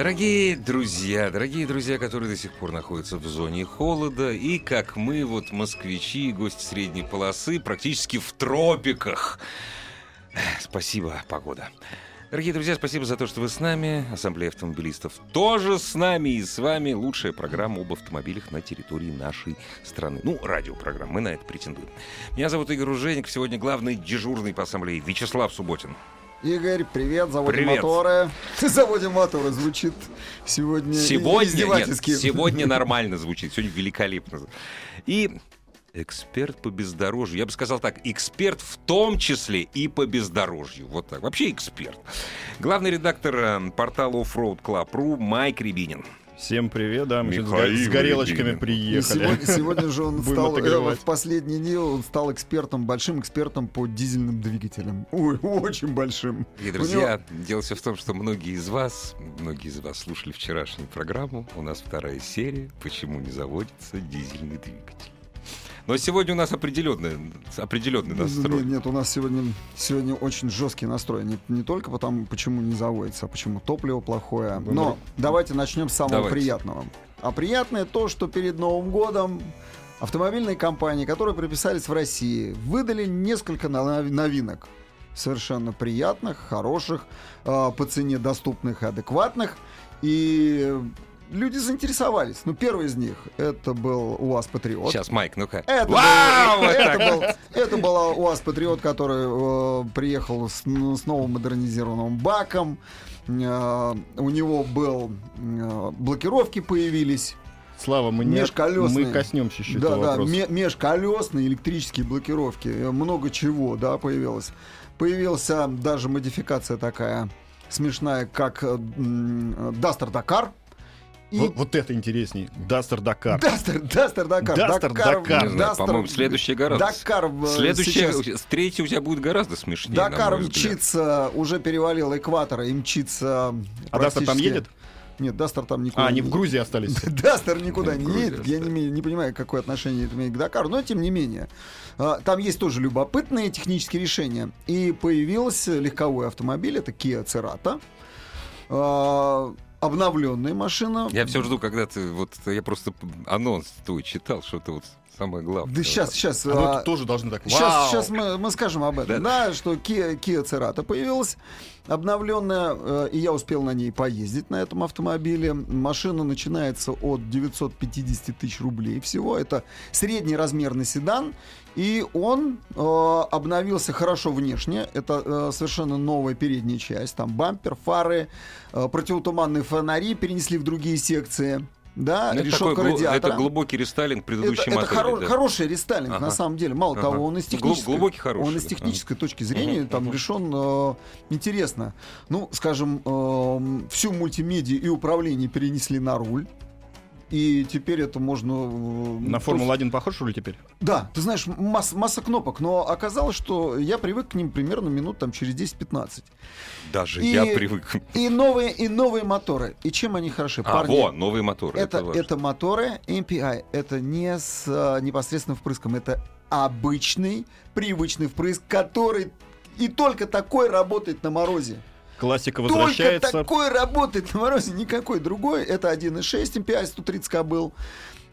Дорогие друзья, дорогие друзья, которые до сих пор находятся в зоне холода, и как мы, вот москвичи, гости средней полосы, практически в тропиках. Спасибо, погода. Дорогие друзья, спасибо за то, что вы с нами. Ассамблея автомобилистов тоже с нами. И с вами лучшая программа об автомобилях на территории нашей страны. Ну, радиопрограмма. Мы на это претендуем. Меня зовут Игорь Уженик. Сегодня главный дежурный по ассамблее Вячеслав Субботин. Игорь, привет, заводим Привет. моторы. Заводим моторы, звучит сегодня Сегодня, нет, сегодня нормально звучит, сегодня великолепно. И эксперт по бездорожью. Я бы сказал так, эксперт в том числе и по бездорожью. Вот так. Вообще эксперт. Главный редактор э, портала Offroad Club.ru Майк Рябинин. Всем привет, да, мы Михаил с горелочками Рябинин. И приехали. сегодня, сегодня же он стал, э, в последние дни он стал экспертом, большим экспертом по дизельным двигателям. Ой, очень большим. И, друзья, дело все в том, что многие из вас, многие из вас слушали вчерашнюю программу. У нас вторая серия «Почему не заводится дизельный двигатель». Но сегодня у нас определенный, определенный настрой. Нет, нет, у нас сегодня, сегодня очень жесткий настрой. Не, не только потому, почему не заводится, а почему топливо плохое. Но давайте начнем с самого Давайте. приятного. А приятное то, что перед Новым годом автомобильные компании, которые прописались в России, выдали несколько нов- новинок. Совершенно приятных, хороших, э, по цене доступных и адекватных. И люди заинтересовались. Ну, первый из них это был УАЗ Патриот. Сейчас, Майк, ну-ка. Это, Вау! был, Вот это, был, это была УАЗ Патриот, который э, приехал с, с новым модернизированным баком. Э, у него был э, блокировки появились. Слава, мы, не, мы коснемся еще да, этого да, вопроса. ме- межколесные электрические блокировки. Э, Много чего, да, появилось. Появился даже модификация такая смешная, как э, м, Duster Dakar. И Вот, вот это интересней. Дастер Дакар. Duster, Duster Dakar. Duster Dakar. Не знаю, Duster- по-моему, следующее гораздо. Дакар Следующее, сейчас- третье у тебя будет гораздо смешнее. Дакар мчится, уже перевалил экватор и мчится. А Дастер там едет? Нет, Дастер там никуда А, они не в Грузии остались. Дастер никуда не едет. Я не, не понимаю, какое отношение это имеет к Дакару, но тем не менее. А, Там есть тоже любопытные технические решения. И появился легковой автомобиль, это Kia Cerato. Обновленная машина. Я все жду, когда ты вот я просто анонс твой читал, что-то вот самое главное. Да сейчас, сейчас. А мы тут тоже должны так. Сейчас, Вау! сейчас мы, мы скажем об этом. Да, что Kia, Kia Cerato появилась обновленная, э, и я успел на ней поездить на этом автомобиле. Машина начинается от 950 тысяч рублей всего. Это средний размерный седан. И он э, обновился хорошо внешне. Это э, совершенно новая передняя часть. Там бампер, фары, э, противотуманные фонари перенесли в другие секции. Да, Это, решетка такой радиатора. это глубокий рестайлинг предыдущей Это, это модели. хоро- да. хороший рестайлинг, Ага. на самом деле. Мало Ага. того, он из Глуб- технической, глубокий хороший, он из технической точки зрения Мгм, там мгм. решен э, интересно. Ну, скажем, эм, всю мультимедиа и управление перенесли на руль. И теперь это можно... э, На Формулу-1 похож, что ли, теперь? Да, ты знаешь, масс- масса кнопок, но оказалось, что я привык к ним примерно минут там через 10-15. Даже И- я привык. И новые, и новые моторы. И чем они хороши? А, Парни, во, новые моторы. это, Это, важно. это моторы MPI. Это не с а, непосредственным впрыском. Это обычный, привычный впрыск, который и только такой работает на морозе. Классика Только возвращается. такой работает на морозе, никакой другой. Это 1.6 MPI 130 был.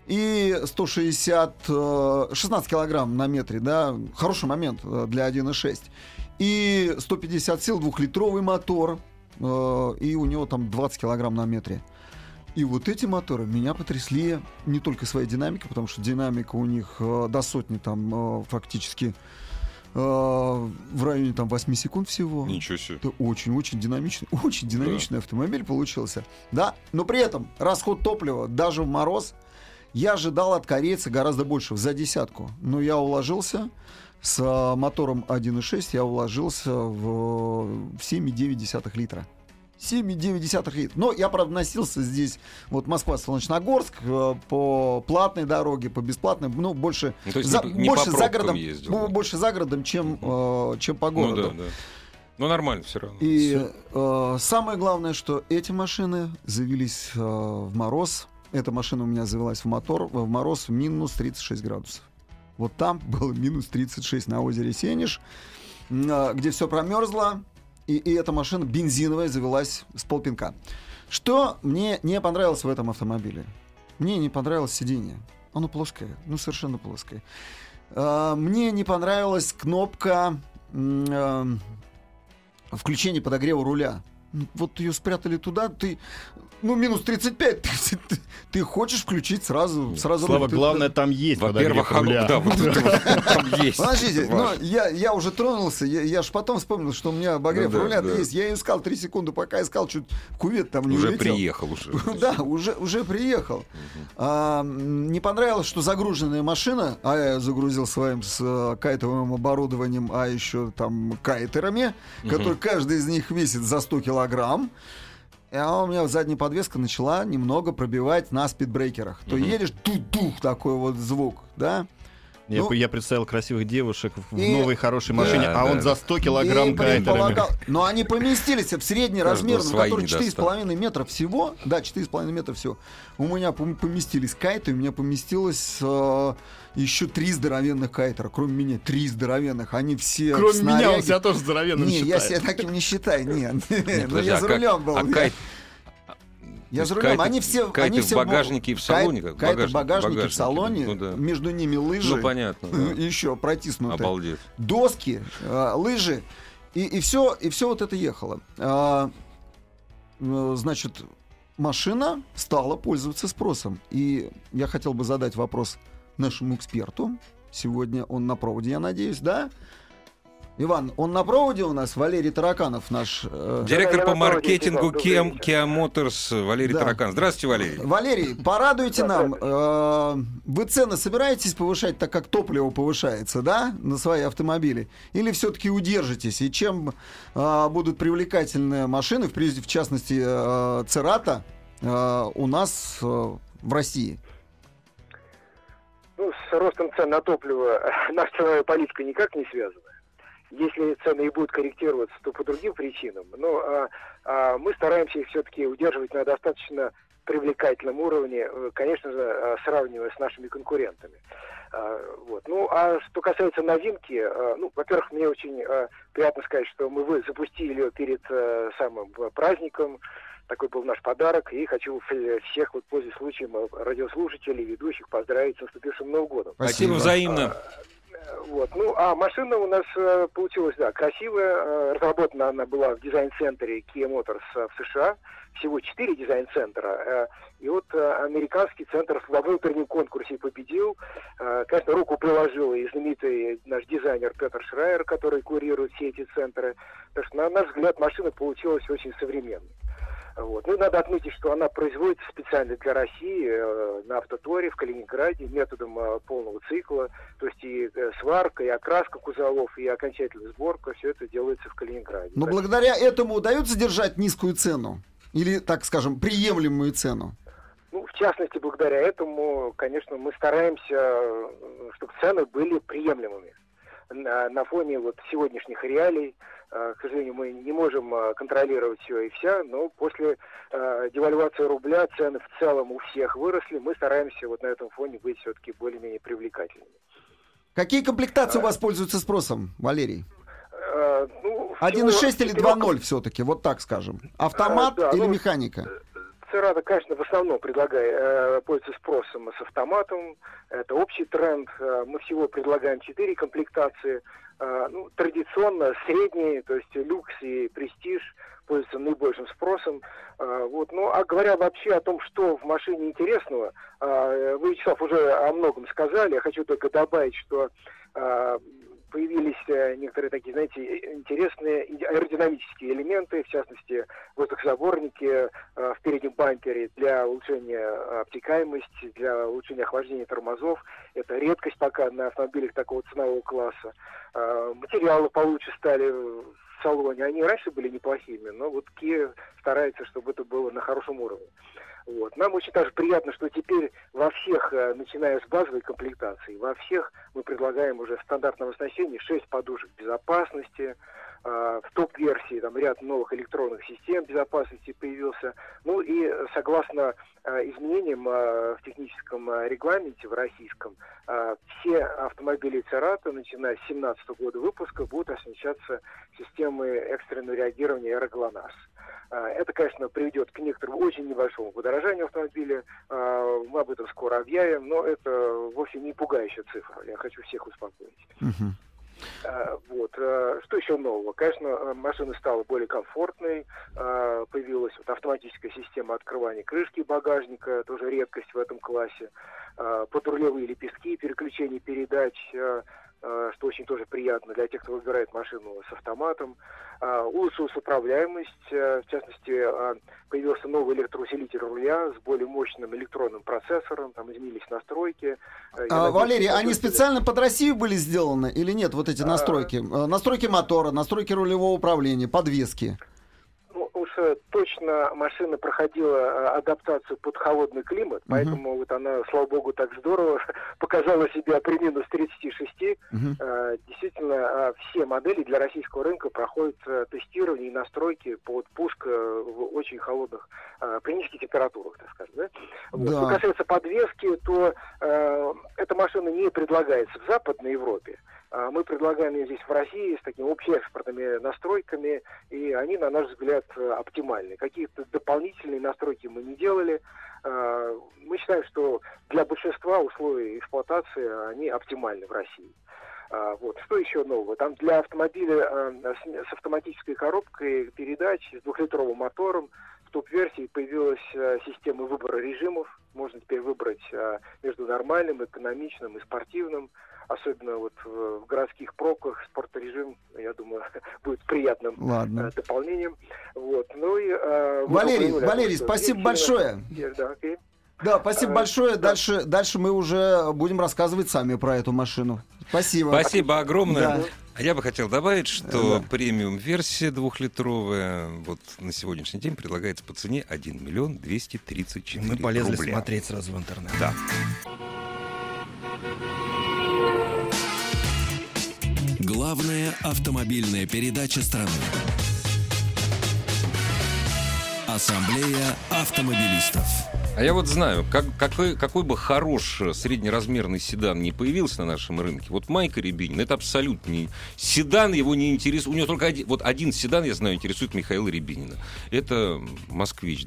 И 160, э, 16 килограмм на метре, да, хороший момент э, для 1.6. И 150 сил, двухлитровый мотор, э, и у него там 20 килограмм на метре. И вот эти моторы меня потрясли не только своей динамикой, потому что динамика у них э, до сотни там э, фактически э, в районе там 8 секунд всего. Ничего себе. Это очень-очень динамичный, очень динамичный автомобиль получился. Да, но при этом расход топлива даже в мороз я ожидал от корейца гораздо больше, за десятку. Но я уложился с а, мотором 1.6, я уложился в 7,9 литра. 7,9 литров. Но я, правда, носился здесь, вот Москва-Солнечногорск, э, по платной дороге, по бесплатной, ну, больше, Ну, то есть за, не- не больше по за городом, ездил, ну, да. больше за городом, чем, э, чем по Ну городу. да, да. Ну нормально все равно. И э, самое главное, что эти машины завелись э, в мороз. Эта машина у меня завелась в мотор в мороз в минус 36 градусов. Вот там было минус 36 на озере Сенеж, э, где все промерзло, и, и эта машина бензиновая завелась с полпинка. Что мне не понравилось в этом автомобиле? Мне не понравилось сиденье. Оно плоское, ну совершенно плоское. Э, Мне не понравилась кнопка э, включения подогрева руля. Ну, Вот ее спрятали туда, ты, ну, минус 35, ты, ты- ты хочешь включить сразу, сразу Слава. Ты- главное, там есть Во-первых, оно- да, вот это вот там есть. Подождите, ну, Важно. я, я уже тронулся, я, я ж потом вспомнил, что у меня обогрев Ну да, руля да. есть. Я искал 3 секунды, пока искал, чуть кувет там не Уже улетел. приехал уже. Да, уже, уже приехал. А, не понравилось, что загруженная машина, а я загрузил своим с э, кайтовым оборудованием, а еще там кайтерами, которые каждый из них весит за 100 килограмм. И а у меня задняя подвеска начала немного пробивать на спидбрейкерах. То едешь, тух-тух, такой вот звук, да? Я, Ну, я представил красивых девушек в и- новой хорошей машине, Да, а он да. за 100 килограмм кайтерами. Но они поместились в средний размер, ну, который не 4,5 метра всего. Да, 4,5 метра всего. У меня пом- поместились кайты, у меня поместилось э, еще три здоровенных кайтера. Кроме меня, три здоровенных. Они все в Кроме меня, он себя тоже здоровенным Не, я считает. себя таким не считаю, нет. Нет, Ну, я а за как- рулем был. а я- кайт- Я за рулем. Они все, кайты они в багажнике и в салоне, как? Кайты в Багажник- багажнике, в багажнике, салоне. ну да. Между ними лыжи. Ну, понятно, да. Еще протиснуты. Обалдеть. доски, э, лыжи, и, и все, и все вот это ехало. А, э, значит, машина стала пользоваться спросом. И я хотел бы задать вопрос нашему эксперту. Сегодня он на проводе, я надеюсь, да? Иван, он на проводе у нас, Валерий Тараканов наш. э, Директор по маркетингу Kia, Motors Валерий Да. Таракан. Здравствуйте, Валерий. Валерий, порадуйте нам. э, Вы цены собираетесь повышать, так как топливо повышается, да, на свои автомобили? Или все-таки удержитесь? И чем э, будут привлекательные машины, в, в частности, э, Церата, э, у нас э, в России? Ну, с ростом цен на топливо наша ценовая политика никак не связана. Если цены и будут корректироваться, то по другим причинам. Но а, а, мы стараемся их все-таки удерживать на достаточно привлекательном уровне, э, конечно же, а, сравнивая с нашими конкурентами. А, Вот. Ну, а что касается новинки, а, ну, во-первых, мне очень приятно сказать, что мы запустили ее перед э, самым праздником. Такой был наш подарок. И хочу всех, вот, пользуясь случаем, э, радиослушателей, ведущих поздравить с наступившим Новым годом. Спасибо взаимно. Э, Вот. Ну, а машина у нас э, получилась, да, красивая. Э, разработана она была в дизайн-центре Kia Motors э, в США. Всего четыре дизайн-центра. Э, и вот э, американский центр во внутреннем конкурсе победил. Э, конечно, руку приложил и знаменитый наш дизайнер Петр Шрайер, который курирует все эти центры. Так что, на наш взгляд, машина получилась очень современной. Вот. Ну, надо отметить, что она производится специально для России э, на автоторе в Калининграде методом э, полного цикла. То есть и э, сварка, и окраска кузовов, и окончательная сборка, все это делается в Калининграде. Но Так благодаря этому удается держать низкую цену? Или, так скажем, приемлемую цену? Ну, в частности, благодаря этому, конечно, мы стараемся, чтобы цены были приемлемыми. На, на фоне вот сегодняшних реалий, э, к сожалению, мы не можем э, контролировать все и вся, но после э, девальвации рубля цены в целом у всех выросли, мы стараемся вот на этом фоне быть все-таки более-менее привлекательными. Какие комплектации у вас пользуются спросом, Валерий? Э, ну, 1.6 всего или четырех 2.0 все-таки, вот так скажем. Автомат А, да, или ну, механика? Церада, конечно, в основном предлагает, э, пользуется спросом с автоматом. Это общий тренд. Э, мы всего предлагаем четыре комплектации. Э, ну, традиционно средние, то есть люкс и престиж пользуются наибольшим спросом. Вот. Ну, а говоря вообще о том, что в машине интересного, вы, Вячеслав, уже о многом сказали. Я хочу только добавить, что появились э, некоторые такие, знаете, э, интересные аэродинамические элементы, в частности, воздухозаборники э, в переднем бампере для улучшения обтекаемости, для улучшения охлаждения тормозов. Это редкость пока на автомобилях такого ценового класса. Материалы получше стали, в салоне, они раньше были неплохими, но вот Kia старается, чтобы это было на хорошем уровне. Вот. Нам очень также приятно, что теперь во всех, э, начиная с базовой комплектации, во всех мы предлагаем уже в стандартном оснащении 6 подушек безопасности, в топ-версии там ряд новых электронных систем безопасности появился. Ну и согласно э, изменениям в техническом регламенте в российском, все автомобили Церата, начиная с 2017 года выпуска, будут оснащаться системой экстренного реагирования «Аэроглонасс». А, это, конечно, приведет к некоторому очень небольшому подорожанию автомобиля. Мы об этом скоро объявим, но это вовсе не пугающая цифра. Я хочу всех успокоить. Мгм. А, Вот. Что еще нового? Конечно, машина стала более комфортной. Появилась вот автоматическая система открывания крышки багажника, тоже редкость в этом классе. Подрулевые лепестки, переключение передач, Э, что очень тоже приятно для тех, кто выбирает машину с автоматом. А, улучшилась управляемость, э, в частности, появился новый электроусилитель руля с более мощным электронным процессором, там изменились настройки. Э, а, Валерий, они специально под Россию были сделаны или нет, вот эти настройки? А... Настройки мотора, настройки рулевого управления, подвески точно машина проходила э, адаптацию под холодный климат, uh-huh. поэтому вот она, слава богу, так здорово показала себя при минус 36. Uh-huh. Действительно, а, все модели для российского рынка проходят э, тестирование и настройки под пуск э, в очень холодных, при низких температурах, так скажем. Да? Вот. Что касается подвески, то э, эта машина не предлагается в Западной Европе. А мы предлагаем ее здесь в России с такими общеэкспортными настройками, и они, на наш взгляд, оптимальны. Какие-то дополнительные настройки мы не делали. А, мы считаем, что для большинства условий эксплуатации они оптимальны в России. А, вот. Что еще нового? Там для автомобиля с автоматической коробкой передач, с двухлитровым мотором, в топ-версии появилась система выбора режимов. Можно теперь выбрать между нормальным, экономичным и спортивным особенно вот в, городских пробках спортрежим, я думаю, будет приятным Ладно. Э, дополнением. Вот. Ну и, э, Валерий, Валерий, спасибо большое. Да, окей. Да, спасибо большое. Да. Дальше, дальше мы уже будем рассказывать сами про эту машину. Спасибо. Спасибо огромное. Да. А я бы хотел добавить, что да. премиум-версия двухлитровая вот на сегодняшний день предлагается по цене 1 миллион 234 Мы полезли рубля. смотреть сразу в интернет. Да. Главная автомобильная передача страны. Ассамблея автомобилистов. А я вот знаю, как, какой, какой бы хорош среднеразмерный седан не появился на нашем рынке, вот Майка Рябинин, это абсолютно не... Седан его не интересует. У него только один, вот один седан, я знаю, интересует Михаила Рябинина. Это «Москвич»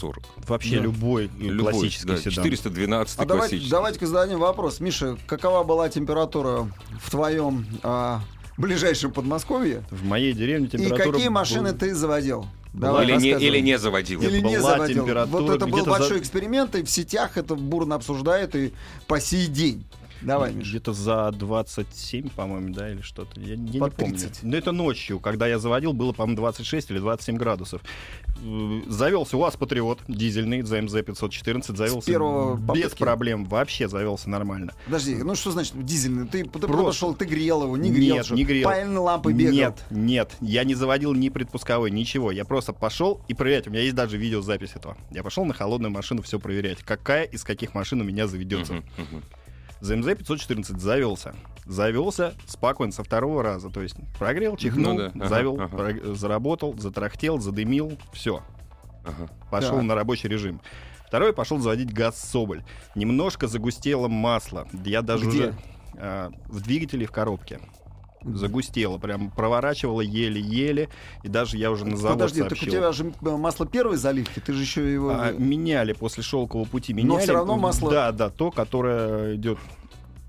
2140. Вообще да. любой, любой классический да, седан. 412 а давайте, давайте-ка зададим вопрос. Миша, какова была температура в твоем а, ближайшем Подмосковье? В моей деревне температура... И какие машины был... ты заводил? Давай, или, не, или не заводил. Или не заводил. Вот это был большой за... эксперимент, и в сетях это бурно обсуждают и по сей день. Давай, Миша. Где-то за 27, по-моему, да, или что-то. Я, я не помню. Но это ночью, когда я заводил, было, по-моему, 26 или 27 градусов. Э, завелся УАЗ Патриот, дизельный, ZMZ 514, завелся без проблем, вообще завелся нормально. Подожди, ну что значит дизельный? Ты, ты подошел, ты грел его, не грел? Нет, не грел. Паяльные лампы бегал? Нет, нет, я не заводил ни предпусковой, ничего. Я просто пошел и проверять. У меня есть даже видеозапись этого. Я пошел на холодную машину все проверять. Какая из каких машин у меня заведется. Uh-huh, uh-huh. ZMZ 514 завелся. Завелся спокойно со второго раза. То есть прогрел, чихнул, ну, да. завел, ага, ага. заработал, затрахтел, задымил, все. Ага. Пошел да. на рабочий режим. Второй пошел заводить газ Соболь. Немножко загустело масло. Я даже Где? уже а, в двигателе в коробке загустело, прям проворачивало еле-еле, и даже я уже на завод Подожди, сообщил. так у тебя же масло первой заливки, ты же еще его... А, меняли после шелкового пути, меняли. Но все равно масло... Да, да, то, которое идет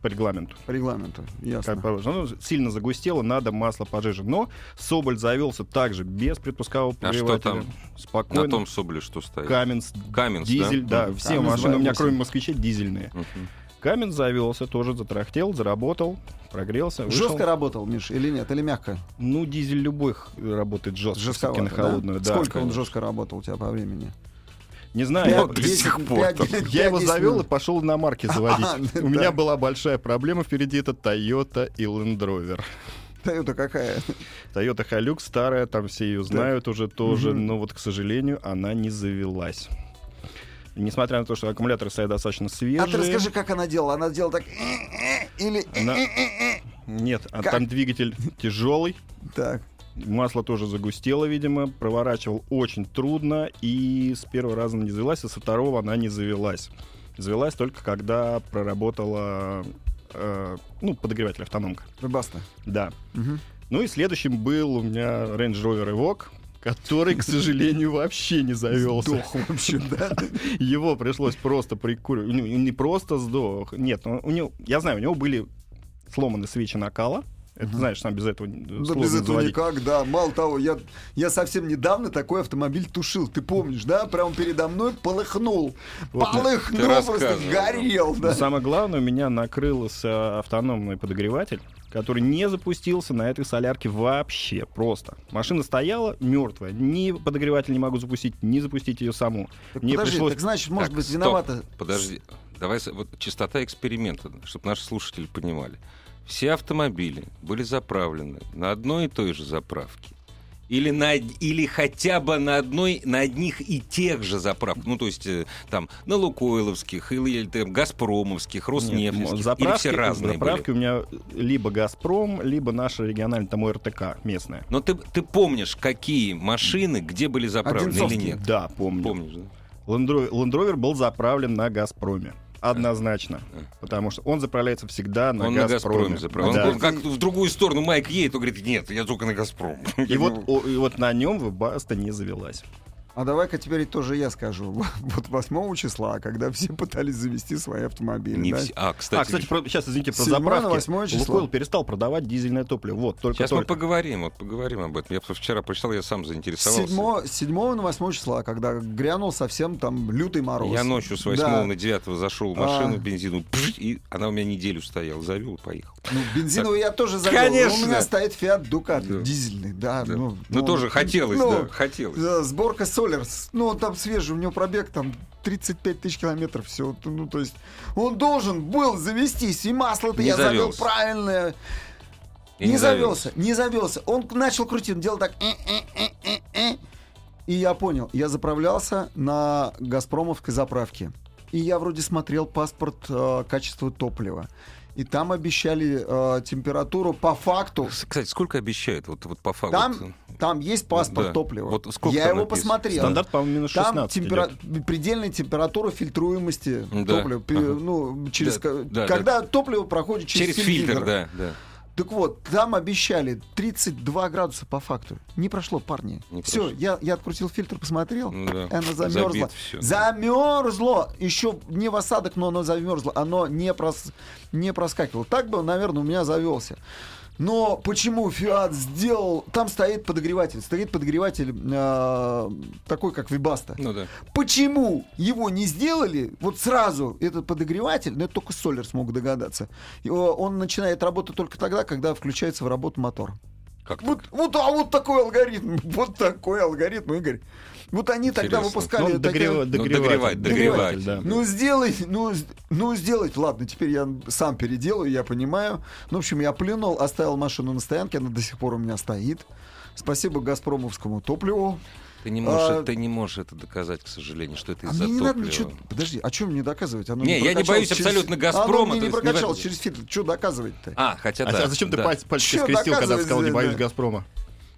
по регламенту. По регламенту, ясно. Как. Оно сильно загустело, надо масло пожиже. Но Соболь завелся также, без предпускового А что там? Спокойно. На том Соболе что стоит? Каменс. Каменс, дизель, да? да. Все Каменс машины у меня, кроме москвичей, дизельные. Угу. Камень завелся, тоже затрахтел, заработал, прогрелся. Вышел. Жестко работал, Миш, или нет, или мягко? Ну, дизель любой работает жестко, Жестковато, на холодную. Да? Да, Сколько конечно. он жестко работал у тебя по времени? Не знаю, 5, я, 10, сих пор 5, 5, я его завел минут. и пошел на марки заводить. У меня была большая проблема впереди, это Toyota и Land Rover. Toyota какая? Toyota Hilux старая, там все ее знают уже тоже, но вот, к сожалению, она не завелась. Несмотря на то, что аккумуляторы стоят достаточно свежие. А ты расскажи, как она делала. Она делала так... Или... Она- Нет, а Как? там двигатель тяжелый, Так. масло тоже загустело, видимо, проворачивал очень трудно, и с первого раза она не завелась, а со второго она не завелась. Завелась только когда проработала, э, ну, подогреватель автономка. Баста. Да. Мгм. Ну и следующим был у меня Range Rover Evoque, который, к сожалению, вообще не завелся. Сдох, в общем, да. Его пришлось просто прикуривать. Ну, Не просто сдох. Нет, у него, я знаю, у него были сломаны свечи накала. Это, знаешь, сам без этого Да без этого заводить. никак, да. Мало того, я, я совсем недавно такой автомобиль тушил. Ты помнишь, да? Прямо передо мной полыхнул. Вот, полыхнул, просто горел, Но да. самое главное, у меня накрылся автономный подогреватель, который не запустился на этой солярке вообще. Просто. Машина стояла мертвая. Ни подогреватель не могу запустить, ни запустить ее саму. Так Мне подожди, пришлось... так значит, может Так, быть, стоп. виновата... Подожди, давай вот частота эксперимента, чтобы наши слушатели понимали. Все автомобили были заправлены на одной и той же заправке. Или, на, или хотя бы на одной, на одних и тех же заправках. Ну, то есть э, там на Лукойловских, или, или там, Газпромовских, Роснефтьевских. или заправки, все разные заправки были. у меня либо Газпром, либо наша региональная там ОРТК местная. Но ты, ты помнишь, какие машины, где были заправлены или нет? Да, помню. Помнишь, да? Rover был заправлен на Газпроме. Однозначно. Потому что он заправляется всегда на он на Газпроме. Газпроме заправлен. Да. Он, как в другую сторону Майк едет, он говорит, нет, я только на Газпром. И вот, о- и вот на нем Баста не завелась. А давай-ка теперь тоже я скажу. Вот 8 числа, когда все пытались завести свои автомобили. Не да? все- А, кстати, а, кстати, про- сейчас, извините, про заправки. восьмое число. Лукойл перестал продавать дизельное топливо. Вот, только сейчас мы только. поговорим, вот поговорим об этом. Я просто вчера прочитал, я сам заинтересовался. 7, 7 на 8 числа, когда грянул совсем там лютый мороз. Я ночью с 8 Да. на 9 зашел в машину А. бензину, пш, и она у меня неделю стояла, завел, поехал. Ну, бензиновый я тоже завел. Конечно. У меня стоит Fiat Ducato, Да. дизельный, да. Да. Ну, Ну, тоже хотелось, ну, да, хотелось. Да, Сборка Solars. Ну, он там свежий, у него пробег там 35 тысяч километров все. Ну, то есть он должен был завестись. И масло-то Не я завел правильное. И не завелся, не завелся. Он начал крутить, он делал так. «э, э, э, э, э». И я понял, я заправлялся на Газпромовской заправке. И я вроде смотрел паспорт э, качества топлива. И там обещали э, температуру по факту. Кстати, сколько обещают, вот, вот по факту? Там, там есть паспорт Да. топлива. Вот сколько я там его написано? посмотрел. Стандарт, по-моему, минус Там 16 темпера- идет. предельная температура фильтруемости Да. топлива. Ага. Ну, через, Да, да, когда топливо проходит через, Через фильтр, да, да. Так вот, там обещали 32 градуса по факту. Не прошло, парни. Не Все, прошло. я, я открутил фильтр, посмотрел. Ну да. Забит всё. Замерзло! Еще не в осадок, но оно замерзло. Оно не, прос... не проскакивало. Так бы, наверное, у меня завелся. Но почему Фиат сделал... Там стоит подогреватель. Стоит подогреватель э, такой, как Вибаста. Ну да. Почему его не сделали вот сразу, этот подогреватель, ну это только Солер смог догадаться, о, он начинает работать только тогда, когда включается в работу мотор. Как Вот, вот, а вот такой алгоритм, вот такой алгоритм, Игорь. Вот они тогда Интересно. выпускали Ну, такие- догрева- догревать, догреватель, догревать. да. Ну, сделай, ну, ну, сделать, ладно, теперь я сам переделаю, я понимаю. Ну, в общем, я плюнул, оставил машину на стоянке, она до сих пор у меня стоит. Спасибо Газпромовскому топливу. Ты не можешь, А, ты не можешь это доказать, к сожалению, что это А из-за мне не надо ничего... Подожди, а что мне доказывать? Оно Не, я не боюсь через- абсолютно Оно «Газпрома», мне то не есть не через фильтр. Что доказывать-то? А, хотя А, да. а зачем ты да. пальцы, пальчики Чё скрестил, когда сказал, не боюсь да. Газпрома?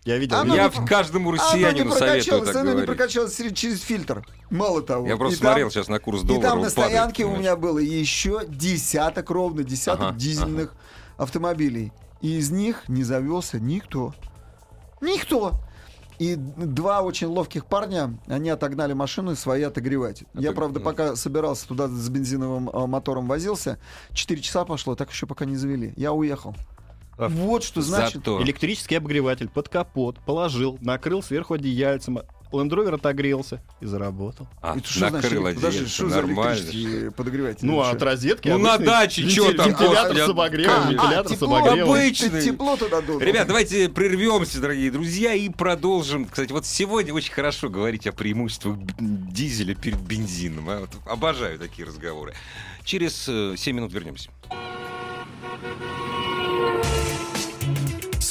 Я видел. Оно Я не- в каждому Оно не россиянину советую прокачалось, так оно не говорить. прокачалось через, фильтр. Мало того. Я просто И там- смотрел сейчас на курс И доллара. там он на падает, стоянке у понимаешь. меня было еще десяток ровно, десяток Ага, дизельных автомобилей. И из них не завелся никто. Никто. И два очень ловких парня, они отогнали машину и свои отогревать. Я, Отог- правда, ну. пока собирался туда с бензиновым э, мотором возился, 4 часа пошло, так еще пока не завели. Я уехал. А, вот что значит. Зато. Электрический обогреватель под капот положил, накрыл сверху одеяльцем. Land Rover отогрелся и заработал. А, Это что значит? накрыл Подожди, одеяльце, что за нормально. электрический подогреватель? Ну, а от розетки Ну, на даче чё там, Вентилятор с обогревом, а, вентилятор с тепло, обогревом. обычный. Тепло туда дунул. Ребят, давайте прервемся, дорогие друзья, и продолжим. Кстати, вот сегодня очень хорошо говорить о преимуществах дизеля перед бензином. а. Вот обожаю такие разговоры. Через э, 7 минут вернемся.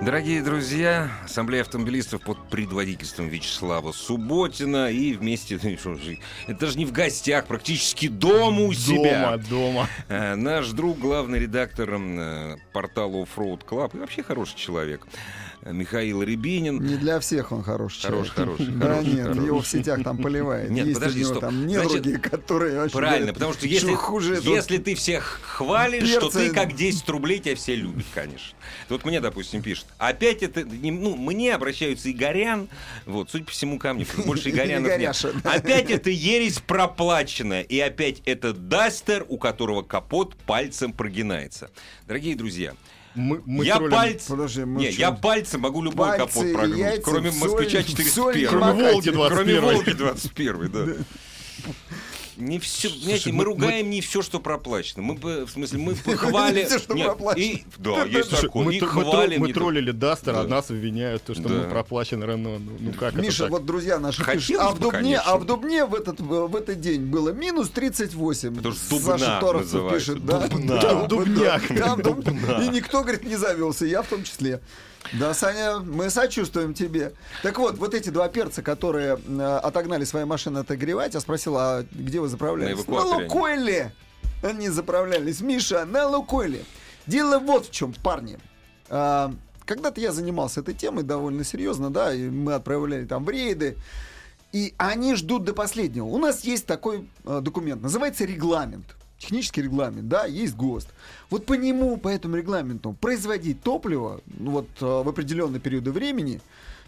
Дорогие друзья, Ассамблея автомобилистов под предводительством Вячеслава Субботина и вместе, это же не в гостях, практически дома у себя. Дома, дома. Э, Наш друг, главный редактор э, портала Offroad Club и вообще хороший человек, Михаил Рябинин. Не для всех он хороший. Хороший, человек. хороший, Да хороший, нет, хороший. его в сетях там поливает. Нет, Есть подожди, у него стоп. там Значит, недруги, которые вообще Правильно, говорят, потому что если, хуже если ты всех хвалишь, Перцы- ты как 10 рублей, тебя все любят, конечно. Вот мне, допустим, пишут, опять это, ну, мне обращаются Игорян, вот, судя по всему, ко мне, больше Игорянов нет. Опять это ересь проплаченная, и опять это Дастер, у которого капот пальцем прогинается. Дорогие друзья, Мы, мы я троллим. пальцем, Подожди, мы не, я пальцем могу любой Пальцы капот прогнуть, яйца кроме москвича соль- не 401. Кроме. Волги 21. Кроме Волги 21, да. Не все, знаете, мы, мы- ругаем не все, что проплачено. Мы, в смысле, мы что Нет, проплачено. и- Да, есть Слушай, такое. мы, И мы мы троллили Дастер, а нас обвиняют, то, что Да. мы проплачены Рено. Ну, ну как Миша, это так? вот друзья наши пишут, а в Дубне, конечно. а в Дубне в этот, в этот день было минус 38. Это ж Дубна Саша пишет, да? Дубна. Дубняк. Там И никто, говорит, не завелся, я в том числе. Да, Саня, мы сочувствуем тебе. Так вот, вот эти два перца, которые э, отогнали свои машины отогревать, я спросил, а где вы заправлялись? На они. Лукойле! Они заправлялись. Миша, на Лукойле. Дело вот в чем, парни. А, Когда-то я занимался этой темой довольно серьезно, да, и мы отправляли там в рейды. И они ждут до последнего. У нас есть такой э, документ, называется регламент. Технический регламент, да, есть ГОСТ. Вот по нему, по этому регламенту, производить топливо ну, вот, э, в определенные периоды времени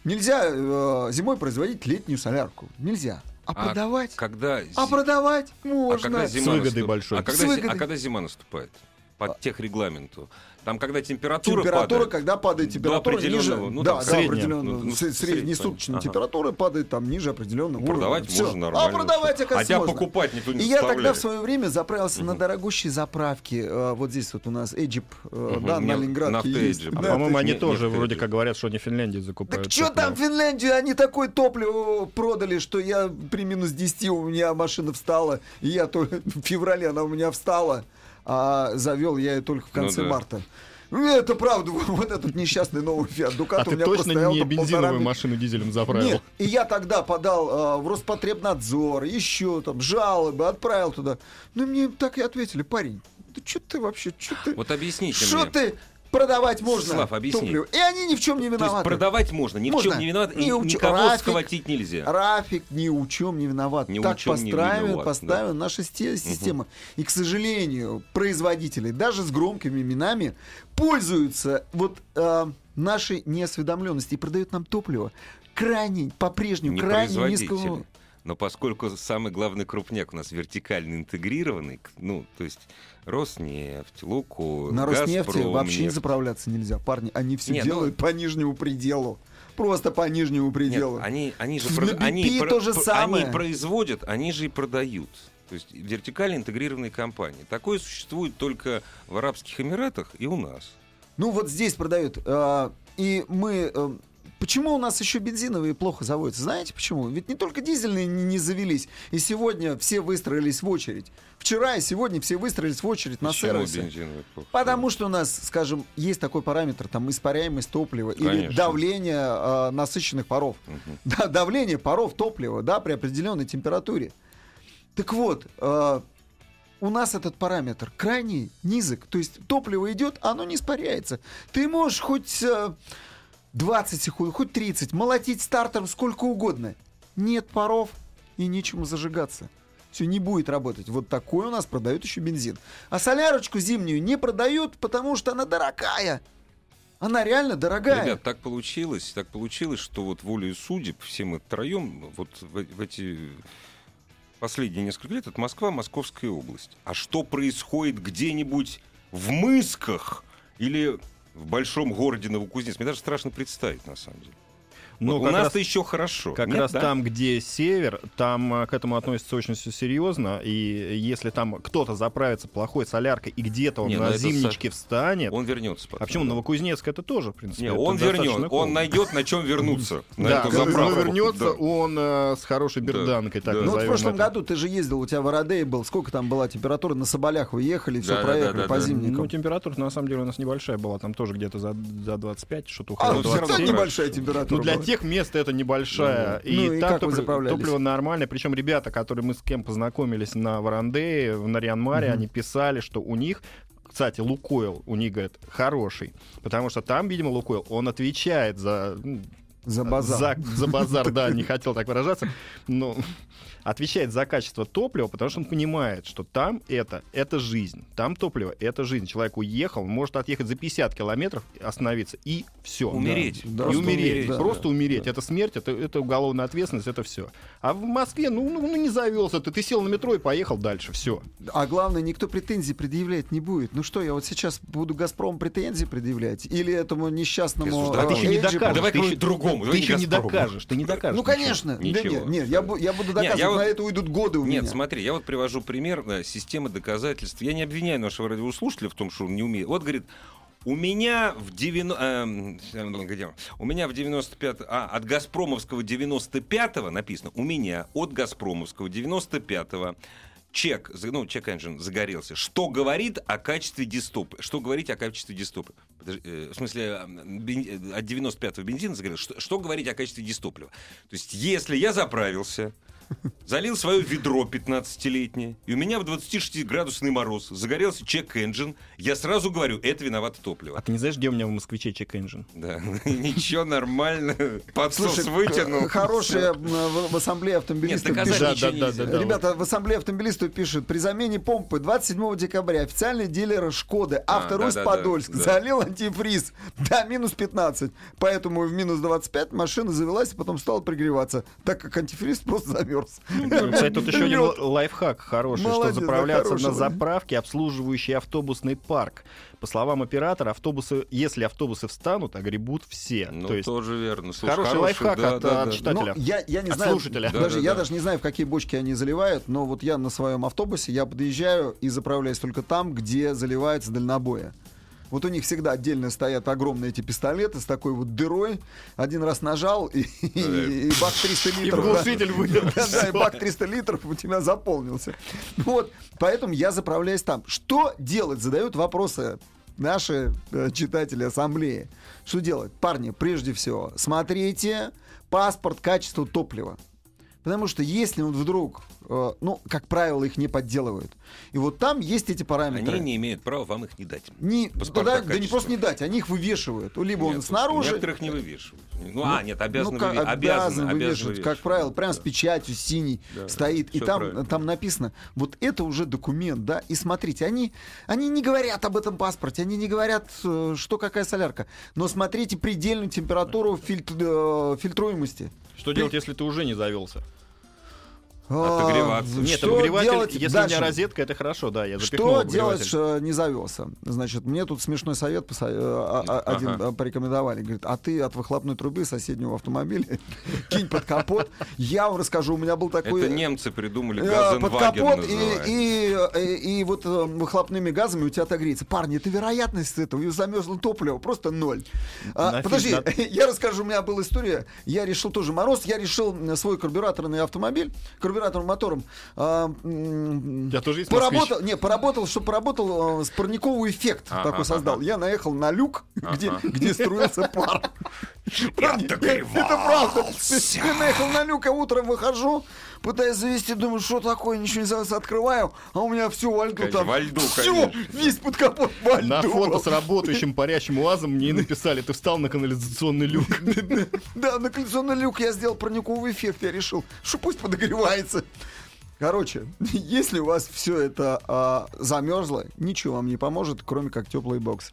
нельзя э, зимой производить летнюю солярку. Нельзя. А, А продавать? Когда, А продавать а можно. когда зима выгодой наступ- большой. А когда, С зи- выгодой. а когда зима наступает? По техрегламенту. Там, когда температура, Температура, падает, когда падает до температура ниже, ну, да, там, да, средняя. определенного, Ну, ну, с- средняя, среднесуточная ага. температура падает там ниже определенного уровня. продавать можно нормально. А продавать, А оказывается, можно. покупать никто не И я тогда в свое время заправился на дорогущей заправке. э, Вот здесь вот у нас Эджип, Мгм, да, на Ленинградке есть. А, Да, по-моему, они тоже вроде как говорят, что они Финляндии Так закупают. что топливо. там в Финляндии? Они такое топливо продали, что я при минус 10 у меня машина встала. И я только в феврале она у меня встала. А завел я ее только в Ну конце да. марта. Ну, Это правда, вот этот несчастный новый Фиат Дукат А у меня точно простоял не там полтора бензиновую месяца. машину дизелем заправил? Нет, и я тогда подал э, в Роспотребнадзор, еще там жалобы, отправил туда. Ну, мне так и ответили, парень, да что ты вообще, что ты, Вот объясните что мне. ты продавать можно Слав, объясни. топливо? И они ни в чем не То есть виноваты. продавать можно, ни в Можно. чем не виноват, и Ни у чё- никого Рафик- схватить нельзя. Рафик ни у чем не виноват. Ни так построена, виноват, поставлена наша сте- система. И, к сожалению, производители, даже с громкими именами, пользуются вот э, нашей неосведомленностью и продают нам топливо крайне, по-прежнему, не крайне низкого... Но поскольку самый главный крупняк у нас вертикально интегрированный, ну, то есть Роснефть, Лукойл, На Роснефти Газпром, вообще не нефть. заправляться нельзя. Парни, они все Не, ну- делают по нижнему пределу. Просто по нижнему Нет, пределу. они, они же про- они, про- то же про- самое. они производят, они же и продают. То есть вертикально интегрированные компании. Такое существует только в Арабских Эмиратах и у нас. Ну вот здесь продают. э, и мы... Почему у нас еще бензиновые плохо заводятся? Знаете почему? Ведь не только дизельные не, не завелись. И сегодня все выстроились в очередь. Вчера и сегодня все выстроились в очередь на Почему плохо? Потому что у нас, скажем, есть такой параметр, там, испаряемость топлива или Конечно. давление э, насыщенных паров. Мгм. Да, давление паров топлива, да, при определенной температуре. Так вот, э, у нас этот параметр крайне низок. То есть топливо идет, оно не испаряется. Ты можешь хоть э, 20 секунд, хоть 30, молотить стартером сколько угодно. Нет паров и нечему зажигаться. Все не будет работать. Вот такой у нас продают еще бензин. А солярочку зимнюю не продают, потому что она дорогая. Она реально дорогая. Ребят, так получилось, так получилось, что вот волею судеб все мы втроем вот в, в эти последние несколько лет это Москва, Московская область. А что происходит где-нибудь в Мысках или в большом городе Новокузнецк? Мне даже страшно представить, на самом деле. Ну, Вот у нас-то раз- еще хорошо. Как Нет, раз да? там, где север, там а, к этому относятся очень все серьезно. И если там кто-то заправится плохой соляркой, и где-то он Не, ну на зимничке встанет. Он вернется потом. А почему Новокузнецк это тоже, в принципе? Не, он достаточно вернет, cool. он найдет на чем вернуться. На Да, заправку. вернется, Да. он э, с хорошей Да, берданкой, так. Ну вот в прошлом году ты же ездил, у тебя в Ородее был, сколько там была температура, на Соболях вы ехали, все проехали по да. зимникам. Ну, температура на самом деле у нас небольшая была, там тоже где-то за, за 25, что-то а, около ну, все равно 27. небольшая температура Ну, для. Тех мест это небольшая. И Ну, и там топливо, топливо нормальное. Причем ребята, которые мы с кем познакомились на Варандее, в Нарьян-Маре, Мгм. они писали, что у них кстати, Лукойл у них, говорят, хороший. Потому что там, видимо, Лукойл, он отвечает за... За базар. За, за базар, да, не хотел так выражаться. Но отвечает за качество топлива, потому что он понимает, что там это, это жизнь. Там топливо, это жизнь. Человек уехал, может отъехать за 50 километров, остановиться, и все. Умереть. Да, и просто умереть. да, просто да, умереть. да. Это смерть, это, это уголовная ответственность, это все. А в Москве, ну, ну, ну, не завелся ты. Ты сел на метро и поехал дальше. Все. А главное, никто претензий предъявлять не будет. Ну что, я вот сейчас буду Газпром претензии предъявлять? Или этому несчастному... Слушай, А ты еще не докажешь. Давай ты еще- другому, давай Ты не еще не докажешь. Ты не докажешь. Ну, конечно. Да Ничего. нет, нет, я, бу- я буду доказывать, я вот- на это уйдут годы у Нет, меня. смотри, я вот привожу пример э, системы доказательств. Я не обвиняю нашего радиослушателя в том, что он не умеет. Вот, говорит, у меня в 90... эм, где он? у меня в 95... А, от Газпромовского 95-го написано, у меня от Газпромовского 95-го чек, ну, чек engine загорелся. Что говорит о качестве дистопы? Что говорить о качестве дистопы? Э, в смысле, бен- э, от 95-го бензина загорелся. Что, что говорить о качестве дистоплива? То есть, если я заправился, залил свое ведро 15-летнее, и у меня в 26-градусный мороз загорелся чек-энджин, я сразу говорю, это виновато А топливо. ты не знаешь, где у меня в москвиче чек-энджин? Да, ничего, нормально. Подсос вытянул. хорошие э, в, ассамблее автомобилистов пишут. Ребята, в ассамблее автомобилистов пишут, при замене помпы 27 декабря официальный дилер Шкоды А, Авторус Подольск залил антифриз до минус 15. Поэтому в минус 25 машина завелась и потом стала пригреваться, так как антифриз просто замерз. Кстати, тут еще один лайфхак хороший, Молодец, что заправляться хороший на заправке, обслуживающий автобусный парк. По словам оператора, автобусы, если автобусы встанут, огребут все. Ну, То есть тоже верно. Слушай, хороший лайфхак да, от, да, от да. читателя. Ну, я, я не От знаю, слушателя. даже, Да, да, я да. даже не знаю, в какие бочки они заливают, но вот я на своем автобусе, я подъезжаю и заправляюсь только там, где заливается дальнобоя. Вот у них всегда отдельно стоят огромные эти пистолеты с такой вот дырой. Один раз нажал, и, и- и бак 300 И литров. да. глушитель вылил. Да, да, и бак 300 литров у тебя заполнился. Вот, поэтому я заправляюсь там. Что делать? Задают вопросы наши э, читатели ассамблеи. Что делать? Парни, прежде всего, смотрите паспорт качества топлива. Потому что если он вдруг, э, ну, как правило, их не подделывают. И вот там есть эти параметры. Они не имеют права вам их не дать. Не- да, да не просто не дать, они их вывешивают. Либо он Нет, снаружи. Некоторых не вывешивают. Ну, а, нет, обязаны ну, как, выви- обязаны обязаны, вывешивать, как правило, прям с печатью синей Да, стоит, и там, правильно. там написано, вот это уже документ, да, и смотрите, они, они не говорят об этом паспорте, они не говорят, э, что какая солярка, но смотрите предельную температуру фильтр- э, фильтруемости. Что делать, если ты уже не завелся? Отогреваться. А, Нет, что обогреватель, делать если у дальше? меня розетка, это хорошо, да, я запихнул Что делать, что не завелся? Значит, мне тут смешной совет поса- э, а- а- один Ага. э, порекомендовали. Говорит, а ты от выхлопной трубы соседнего автомобиля кинь под капот. Я вам расскажу, у меня был такой... Это немцы придумали Э, под капот и, и, и, и вот э, выхлопными газами у тебя отогреется. Парни, это вероятность этого, и замерзло топливо просто ноль. А, подожди, да. я расскажу, у меня была история. Я решил тоже мороз, я решил свой карбюраторный автомобиль, карбюраторным мотором. а, тебя тоже есть Поработал, не, поработал, что поработал, с парниковый эффект Ага, такой создал. ага. Я наехал на люк, где, где струился пар. Парни, Это правда. Я наехал на люк, а утром выхожу, пытаюсь завести, думаю, что такое, ничего не заводится, открываю, а у меня все во льду там. во льду, Все, конечно. весь под капот во На льду. фото с работающим парящим УАЗом мне и написали, ты встал на канализационный люк. Да, на коллекционный люк я сделал парниковый эффект, я решил, что пусть подогревается. Короче, если у вас все это а, замерзло, ничего вам не поможет, кроме как теплый бокс.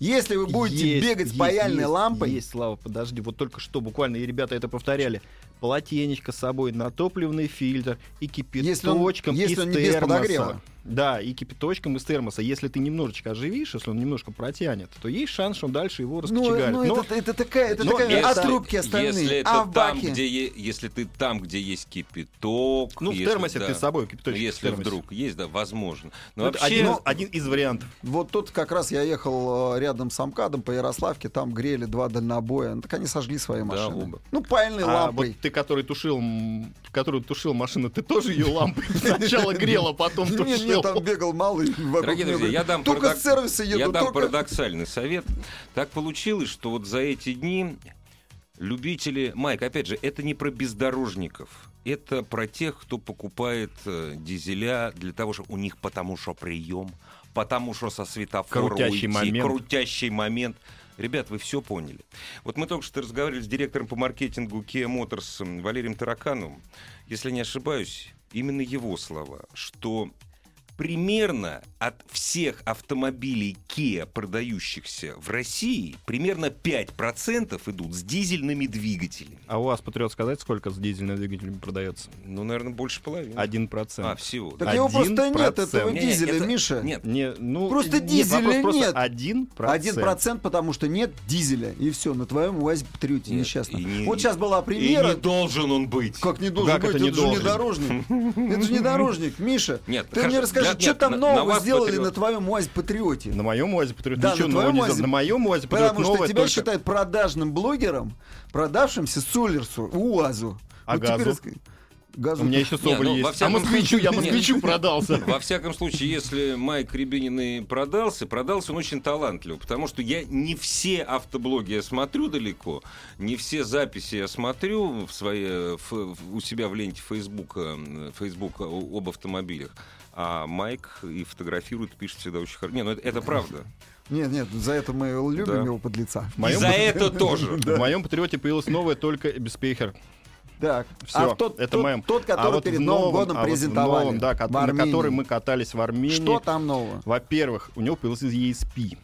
Если вы будете Есть, бегать с паяльной есть, лампой, Есть, Слава, подожди, вот только что буквально, и ребята это повторяли. Полотенечко с собой, на топливный фильтр и Если он- кипяточком если из он не без термоса. подогрева. Да, и кипяточком из термоса. Если ты немножечко оживишь, если он немножко протянет, то есть шанс, что он дальше его Ну, раскочегарит. ну, Но это, это такая, это но такая если- от трубки остальные. Если это а в там, баке? где е- если ты там, где есть кипяток, ну, в термосе да. ты с собой Ну, кипяточек если вдруг есть, да, возможно. Но Ну, это вообще, один, из, один из вариантов. Вот тут как раз я ехал э, рядом с Амкадом по Ярославке, там грели два дальнобоя. Ну, так они сожгли свои машины. оба. Ну, пальной А лампой. вот ты, который тушил, м, который тушил машину, ты тоже ее лампой сначала грел, а потом Нет, нет, тушил. там бегал малый. Дорогие друзья, я дам, Только парадок- еду, я дам только... парадоксальный совет. Так получилось, что вот за эти дни любители... Майк, опять же, это не про бездорожников. Это про тех, кто покупает э, дизеля для того, что у них потому что прием, потому что со светофора Крутящий уйти, момент. крутящий момент. Ребят, вы все поняли. Вот мы только что разговаривали с директором по маркетингу Kia Motors Валерием Таракановым. Если не ошибаюсь, именно его слова, что примерно от всех автомобилей Kia, продающихся в России, примерно 5% идут с дизельными двигателями. А у вас, Патриот, сказать, сколько с дизельным двигателем продается? Ну, наверное, больше половины. Один процент. А, всего. Так да. его Один просто нет, этого Не, не, дизеля, это- Миша. Нет, Не, ну, Просто нет, дизеля нет. Один процент. Один процент, потому что нет дизеля. И все, на твоем УАЗе Патриоте Нет, несчастно. и не- Вот сейчас была и премьера. не должен он быть. Как не должен Как быть? это Это, не же должен? внедорожник. Это же внедорожник. Миша, Нет, ты мне расскажи, для- что нет, там на- на нового вас, сделали Патриот. на твоем УАЗе Патриоте? На моем УАЗе Патриот Да, ничего на твоем УАЗе. На моем УАЗе Патриот Потому что тебя только- считают продажным блогером, продавшимся Солерсу, УАЗу. А Вот газу? Газу. У меня еще Не, Соболь ну, есть. А москвичу, я москвичу Нет. продался. Во всяком случае, если Майк Рябинин и продался, продался он очень талантливо, потому что я не все автоблоги я смотрю далеко, не все записи я смотрю в своей, в- в- у себя в ленте Фейсбука, Фейсбука об автомобилях. А Майк и фотографирует, пишет всегда очень хорошо. Не, ну это, это правда. Нет, нет, за это мы любим Да. его моем И за это тоже. В моем Патриоте появилась новая только Беспейхер. Так, Все, а тот, это тот, тот, который а вот перед в Новым новом- годом а вот в презентовали. новом, да, на который мы катались в Армении. Что там нового? Во-первых, у него появился ESP.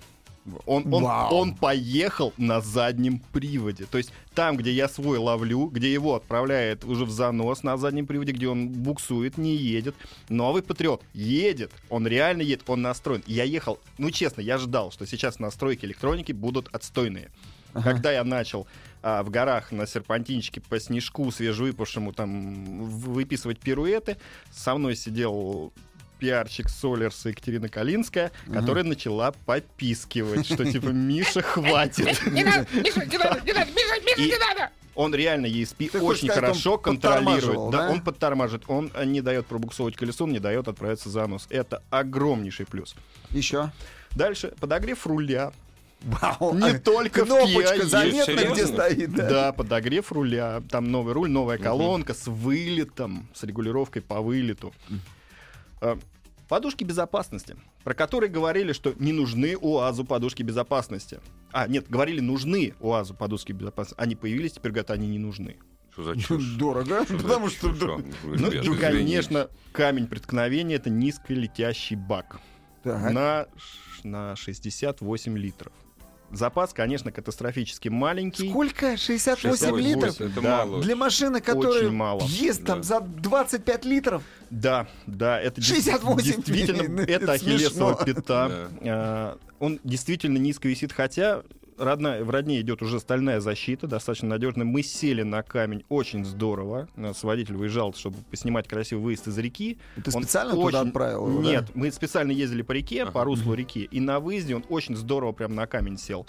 Он, он, Вау. он поехал на заднем приводе. То есть там, где я свой ловлю, где его отправляет уже в занос на заднем приводе, где он буксует, не едет. Новый Патриот едет. Он реально едет, он настроен. Я ехал, ну честно, я ждал, что сейчас настройки электроники будут отстойные. Когда я начал а, в горах на серпантинчике по снежку свежевыпавшему там выписывать пируэты, со мной сидел пиарщик Солерса Екатерина Калинская, которая начала попискивать, что типа Миша хватит. Не надо, Миша, не надо, не надо, Миша, Миша, И- не надо! Он реально ESP Ты очень сказать, хорошо он контролирует. Да, да? он подтормаживает. Он э, не дает пробуксовывать колесом, не дает отправиться за нос. Это огромнейший плюс. Еще. Дальше подогрев руля. Вау. Не а только в Кнопочка Kia заметна, есть. где стоит. Да. Да, подогрев руля. Там новый руль, новая колонка с вылетом, с регулировкой по вылету. Э, Подушки безопасности, про которые говорили, что не нужны УАЗу подушки безопасности. А, нет, говорили, нужны УАЗу подушки безопасности. Они появились, теперь говорят, они не нужны. Что за чушь? Дорого, Что потому что... чушь? да. Ну, Ребята, и, извините. конечно, камень преткновения — это низколетящий бак. Так. На, на 68 литров. Запас, конечно, катастрофически маленький. Сколько? 68 68. литров? Это Да. мало. Для машины, которая Очень мало. ест там Да. за 25 литров? Да, да, это дес- 68 действительно это это ахиллесова пята. А, Он действительно низко висит, хотя родная, в родне идет уже стальная защита, достаточно надежная. Мы сели на камень очень здорово. Нас водитель выезжал, чтобы поснимать красивый выезд из реки. Ты Он специально туда очень- отправил его, да? Нет, мы специально ездили по реке, по Ага. руслу реки, и на выезде он очень здорово прям на камень сел.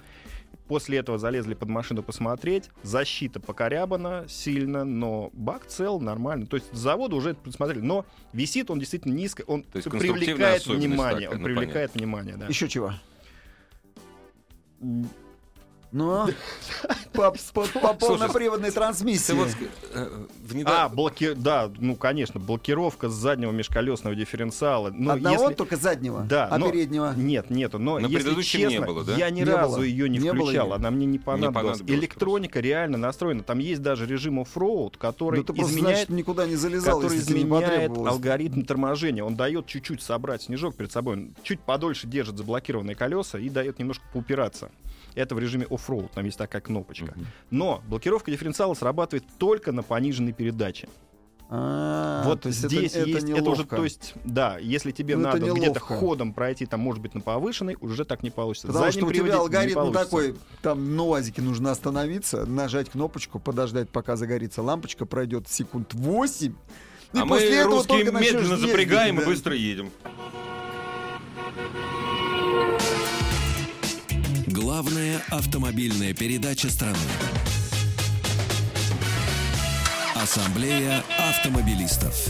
После этого залезли под машину посмотреть. Защита покорябана сильно, но бак цел, нормально. То есть завода уже это посмотрели. Но висит он действительно низко, он То есть привлекает внимание. такая, он ну, привлекает внимание, да. Еще чего? Ну, по, по- по полноприводной трансмиссии. вот э, внедав- А, блоки... да, ну, конечно, блокировка с заднего межколесного дифференциала. Но Одного если... только заднего, Да, а но- переднего? Нет, нету. Но На если предыдущем не честно, было, да? я ни Не разу было. ее не, Не было включал. её. Она мне не понадобилась. понадобилась Электроника реально настроена. Там есть даже режим оффроуд, который Ну ты просто, изменяет, значит, никуда не залезал, который не изменяет потребовалось. алгоритм торможения. Он дает чуть-чуть собрать снежок перед собой. Он чуть подольше держит заблокированные колеса и дает немножко поупираться. Это в режиме off-road, там есть такая кнопочка. Но блокировка дифференциала срабатывает только на пониженной передаче. А, вот то есть здесь это, есть, это, это уже, то есть, да, если тебе Ну, надо где-то ходом пройти, там, может быть, на повышенной, уже так не получится. Потому что у тебя алгоритм такой, там на УАЗике нужно остановиться, нажать кнопочку, подождать, пока загорится лампочка, пройдет секунд 8. И а мы после этого русские медленно ездить, запрягаем да. и быстро едем. Главная автомобильная передача страны. Ассамблея автомобилистов.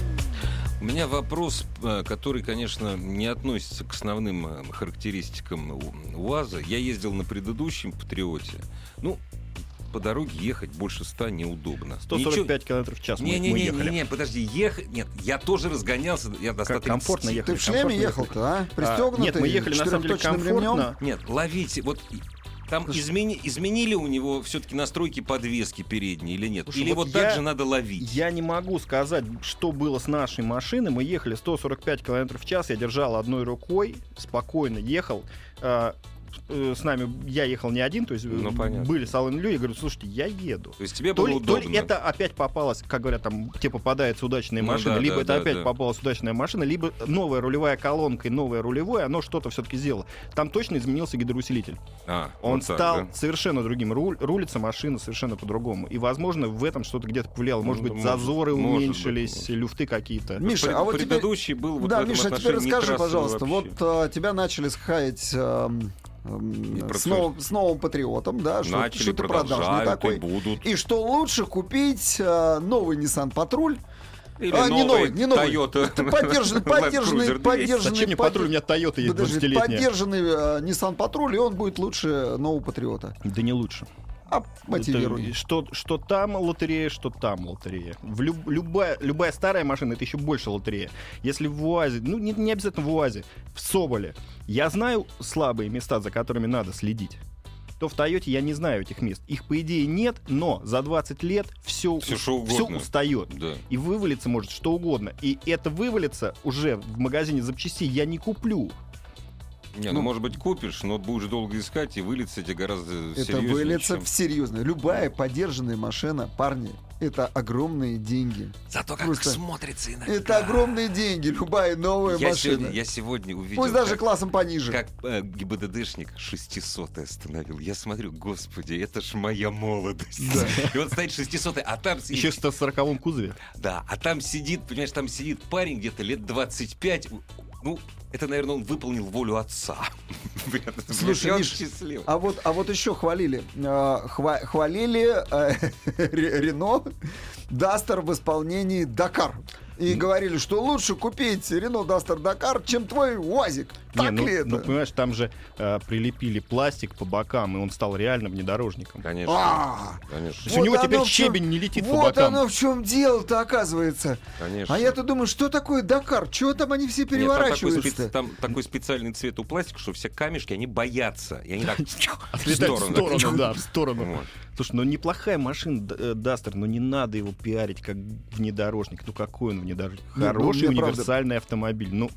У меня вопрос, э, который, конечно, не относится к основным э, характеристикам УАЗа. Я ездил на предыдущем Патриоте. Ну, по дороге ехать больше 100 неудобно. 145 километров в час мы, мы Не-не-не, ехали. не, подожди, ехать... Нет, я тоже разгонялся, я до Как 130. комфортно ехали. Ты в шлеме комфортно ехал-то, а? А, Пристегнутый? Нет, мы ехали на самом деле четырехточным ремнем? комфортно. Нет, ловите, вот там измени- изменили у него все-таки настройки подвески передней или нет? Слушай, или вот вот, так я- же надо ловить? Я не могу сказать, что было с нашей машиной. Мы ехали 145 км в час, я держал одной рукой, спокойно ехал. А, э, С нами я ехал не один, то есть э, Ну, понятно. были с Аллой Илью, я говорю, слушайте, я еду. То есть тебе То было ли, то удобно? ли это опять попалась, как говорят, там тебе попадается удачная Ну машина, да, либо да, это да, опять да. попалась удачная машина, либо новая рулевая колонка и новое рулевое, оно что-то все-таки сделало. Там точно изменился гидроусилитель. А, Он вот так, стал да? совершенно другим. Руль, рулится машина совершенно по-другому. И, возможно, в этом что-то где-то повлияло. Может Ну, быть, может, зазоры может уменьшились, быть. люфты какие-то. Миша, Пред- а вот теперь... предыдущий был вот в да, этом Миша, а теперь расскажи, пожалуйста, вообще. вот а, тебя начали схаять про с, новым, с новым патриотом, да, что, Начали, что ты продажный такой. и будут. И что лучше купить э, новый Nissan Патруль, Или а, не новый, новый не новый. Toyota поддержанный, поддержанный, Cruiser 200. поддержанный, Зачем мне патруль? У меня Toyota есть Подожди, 20-летняя. поддержанный э, Nissan Патруль, и он будет лучше нового Патриота. Да не лучше. А мотивируй. Это что, что там лотерея, что там лотерея. В люб- любая, любая старая машина это еще больше лотерея. Если в УАЗе, ну не, не обязательно в УАЗе, в Соболе, я знаю слабые места, за которыми надо следить то в Тойоте я не знаю этих мест. Их, по идее, нет, но за 20 лет все, Всё, что угодно. устает. Да. И вывалиться может что угодно. И это вывалится уже в магазине запчастей я не куплю. Не, ну, может быть, купишь, но будешь долго искать, и вылиться тебе гораздо Это серьезнее, выльется чем- в серьезно. Любая поддержанная машина, парни, это огромные деньги. Зато как Просто- смотрится иногда. Это огромные деньги, любая новая я машина. сегодня, я сегодня увидел, Пусть даже как, классом пониже. как э, ГИБДДшник 600 остановил. Я смотрю, господи, это ж моя молодость. И вот стоит 600 а там сидит- Еще в 140 кузове. Да, а там сидит, понимаешь, там сидит парень где-то лет 25. Ну, это, наверное, он выполнил волю отца. Слушай, Миш, счастливый. А вот, а вот еще хвалили. э, хва- хвалили э, Ре- Рено Дастер в исполнении Дакар. И говорили, что лучше купить Рено Дастер Дакар, чем твой УАЗик. Не, Так ну, ли это? ну, понимаешь, там же э, прилепили пластик по бокам, и он стал реально внедорожником. Конечно, А, конечно, То есть у него теперь чём- щебень не летит по Вот бокам. оно в чем дело-то оказывается. конечно. А я-то думаю, что такое Дакар? Чего там они все Нет, там, такой переворачиваются? там такой специальный цвет у пластика, что все камешки, они боятся. И они так в Отлетает в сторону, сторону. да, в сторону. Слушай, ну неплохая машина э, Duster, но не надо его пиарить как внедорожник. Ну какой он внедорожник? Не, ну, Хороший правда- универсальный автомобиль. Ну,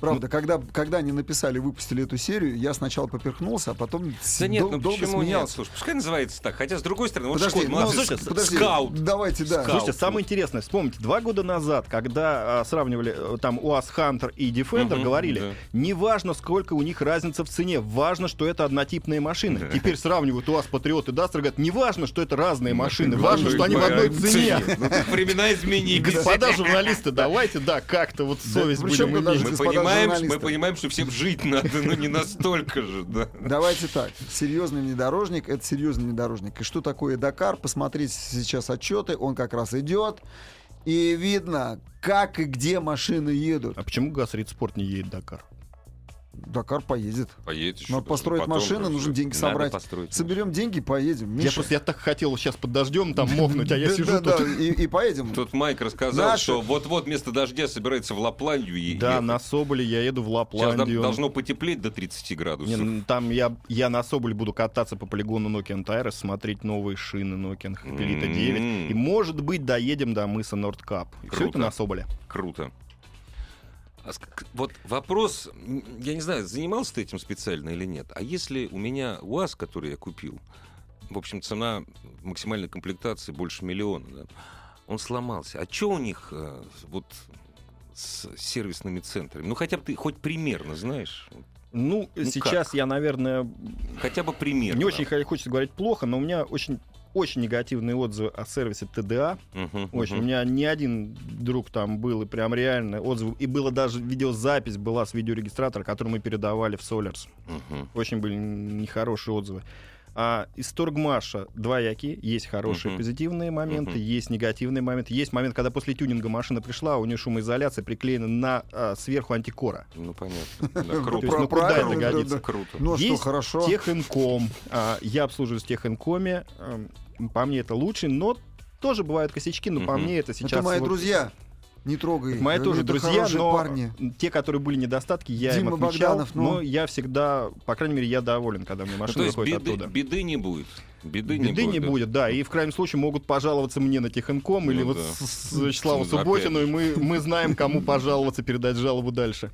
Правда, когда, когда они написали, выпустили эту серию, я сначала поперхнулся, а потом Да нет, дол- ну долго почему нет? Слушай, пускай называется так. Хотя, с другой стороны, вот Подожди, Шкода, ну, молодцы, слушай, ск- подожди, Scout. давайте, да. Scout. Слушайте, самое интересное, вспомните, два года назад, когда а, сравнивали э, там УАЗ Hunter и Defender, Мгм, говорили, да. неважно, сколько у них разница в цене, важно, что это однотипные машины. Да. Теперь сравнивают УАЗ Патриот и Duster, говорят, неважно, что это разные машины, важно, что они в одной цене. Ну, времена изменились. Господа журналисты, давайте, да, как-то вот совесть будем иметь. Понимаем, мы понимаем, что всем жить надо, но не настолько же, да. Давайте так. Серьезный внедорожник — это серьезный внедорожник. И что такое Дакар? Посмотрите сейчас отчеты. Он как раз идет. И видно, как и где машины едут. А почему ГАЗ Ридспорт не едет Дакар? Дакар поедет. Поедешь. Надо построить машины, нужно деньги собрать. Соберем деньги, поедем. Я Миша. просто я так хотел сейчас под дождем там мокнуть, а я сижу тут. и, поедем. Тут Майк рассказал, что вот-вот вместо дождя собирается в Лапландию Да, на Соболе я еду в Лапландию. должно потеплеть до 30 градусов. Ну, там я, я на Соболе буду кататься по полигону Nokian Tires, смотреть новые шины Nokian Pelita 9. М. И, может быть, доедем до мыса Нордкап. Все это на Соболе. Круто. А вот вопрос, я не знаю, занимался ты этим специально или нет. А если у меня УАЗ, который я купил, в общем, цена максимальной комплектации больше миллиона, да, он сломался. А что у них э, вот с сервисными центрами? Ну, хотя бы ты хоть примерно знаешь. Ну, Ну сейчас как? я, наверное, Хотя бы примерно. не очень хо- хочется говорить плохо, но у меня очень очень негативные отзывы о сервисе ТДА. Мгм, Очень. У мгм. меня ни один друг там был, и прям реально отзывы. И было даже видеозапись была с видеорегистратора, который мы передавали в Solars. Мгм. Очень были нехорошие отзывы. А из Торгмаша двояки. Есть хорошие Мгм. позитивные моменты, Мгм. есть негативные моменты. Есть момент, когда после тюнинга машина пришла, у нее шумоизоляция приклеена на а, сверху антикора. Ну, понятно. Да, То есть, круто. ну, куда это годится? да. Круто. Ну а что, Есть хорошо. Техинком. А, Я обслуживаюсь в Техинкоме. Эм, По мне это лучше, но тоже бывают косячки, но по мне это сейчас... Это мои вот- друзья. Не трогай. Мои Это тоже друзья, но парни. те, которые были недостатки, я Дима им отмечал. Богданов, ну. Но я всегда, по крайней мере, я доволен, когда мне Ну, машина есть выходит беды, оттуда. беды не будет. Беды, Беды не да. будет, да. И в крайнем случае могут пожаловаться мне на Техинком Ну или вот да. с, с Вячеславу Ну, Субботину, и мы, мы знаем, кому пожаловаться, передать жалобу дальше.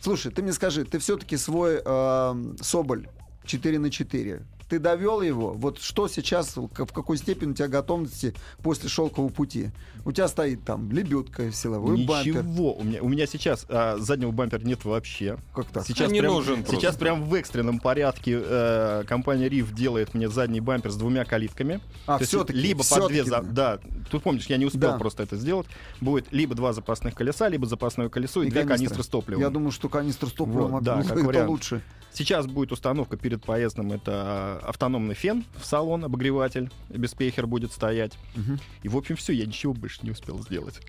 Слушай, ты мне скажи, ты все-таки свой эм, Соболь 4 на 4 ты довел его? Вот что сейчас, в какой степени у тебя готовности после шелкового пути? У тебя стоит там лебедка, силовой бампер. Ничего. У меня, у меня сейчас а, заднего бампера нет вообще. Как так? Сейчас, А не прям, нужен просто. сейчас прям в экстренном порядке э, компания Риф делает мне задний бампер с двумя калитками. А, все-таки. либо под две за... Да, тут помнишь, я не успел Да. просто это сделать. Будет либо два запасных колеса, либо запасное колесо и, И две канистра. канистры с топливом. Я думаю, что канистр с топливом Вот, да, как это вариант. лучше. Сейчас будет установка перед поездом. Это автономный фен в салон, обогреватель. Беспехер будет стоять. Мгм. И, в общем, все, я ничего больше не успел сделать.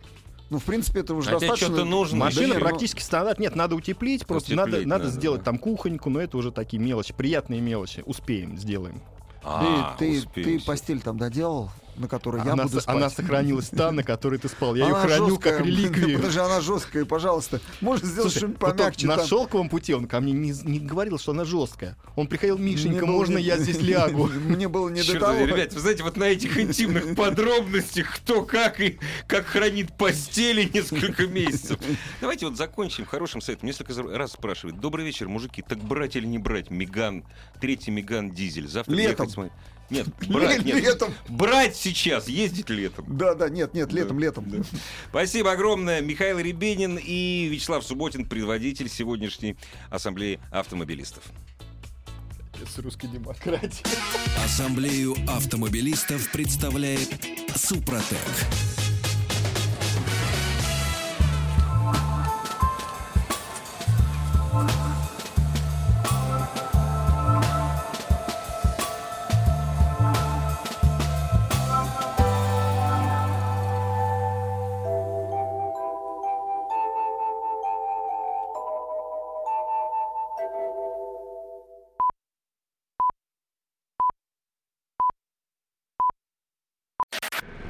Ну, в принципе, это уже А достаточно. что-то нужно? Машина Да ну, практически стандарт. Нет, надо утеплить, просто надо, Утеплить надо надо, сделать да. там кухоньку, но это уже такие мелочи, приятные мелочи. Успеем, сделаем. А, ты, ты, ты постель там доделал, на которой я она, буду с- спать? она сохранилась та, на которой ты спал. Я ее храню как реликвию. Подожди, она жесткая, пожалуйста. Можно сделать что-нибудь помягче на шелковом пути он ко мне не, говорил, что она жесткая. Он приходил, Мишенька, было можно я здесь лягу? Мне было не до того. ребят, вы знаете, вот на этих интимных подробностях, кто как и как хранит постели несколько месяцев. Давайте вот закончим хорошим советом. Несколько раз спрашивают. Добрый вечер, мужики. Так брать или не брать Меган, третий Меган дизель? Завтра Летом. ехать смотреть? Нет, брать, нет. Летом. Брать сейчас, ездить летом. Да, да, нет, нет, летом, летом. Спасибо огромное. Михаил Рябинин и Вячеслав Субботин, предводитель сегодняшней ассамблеи автомобилистов. С русской демократией. Ассамблею автомобилистов представляет Супротек.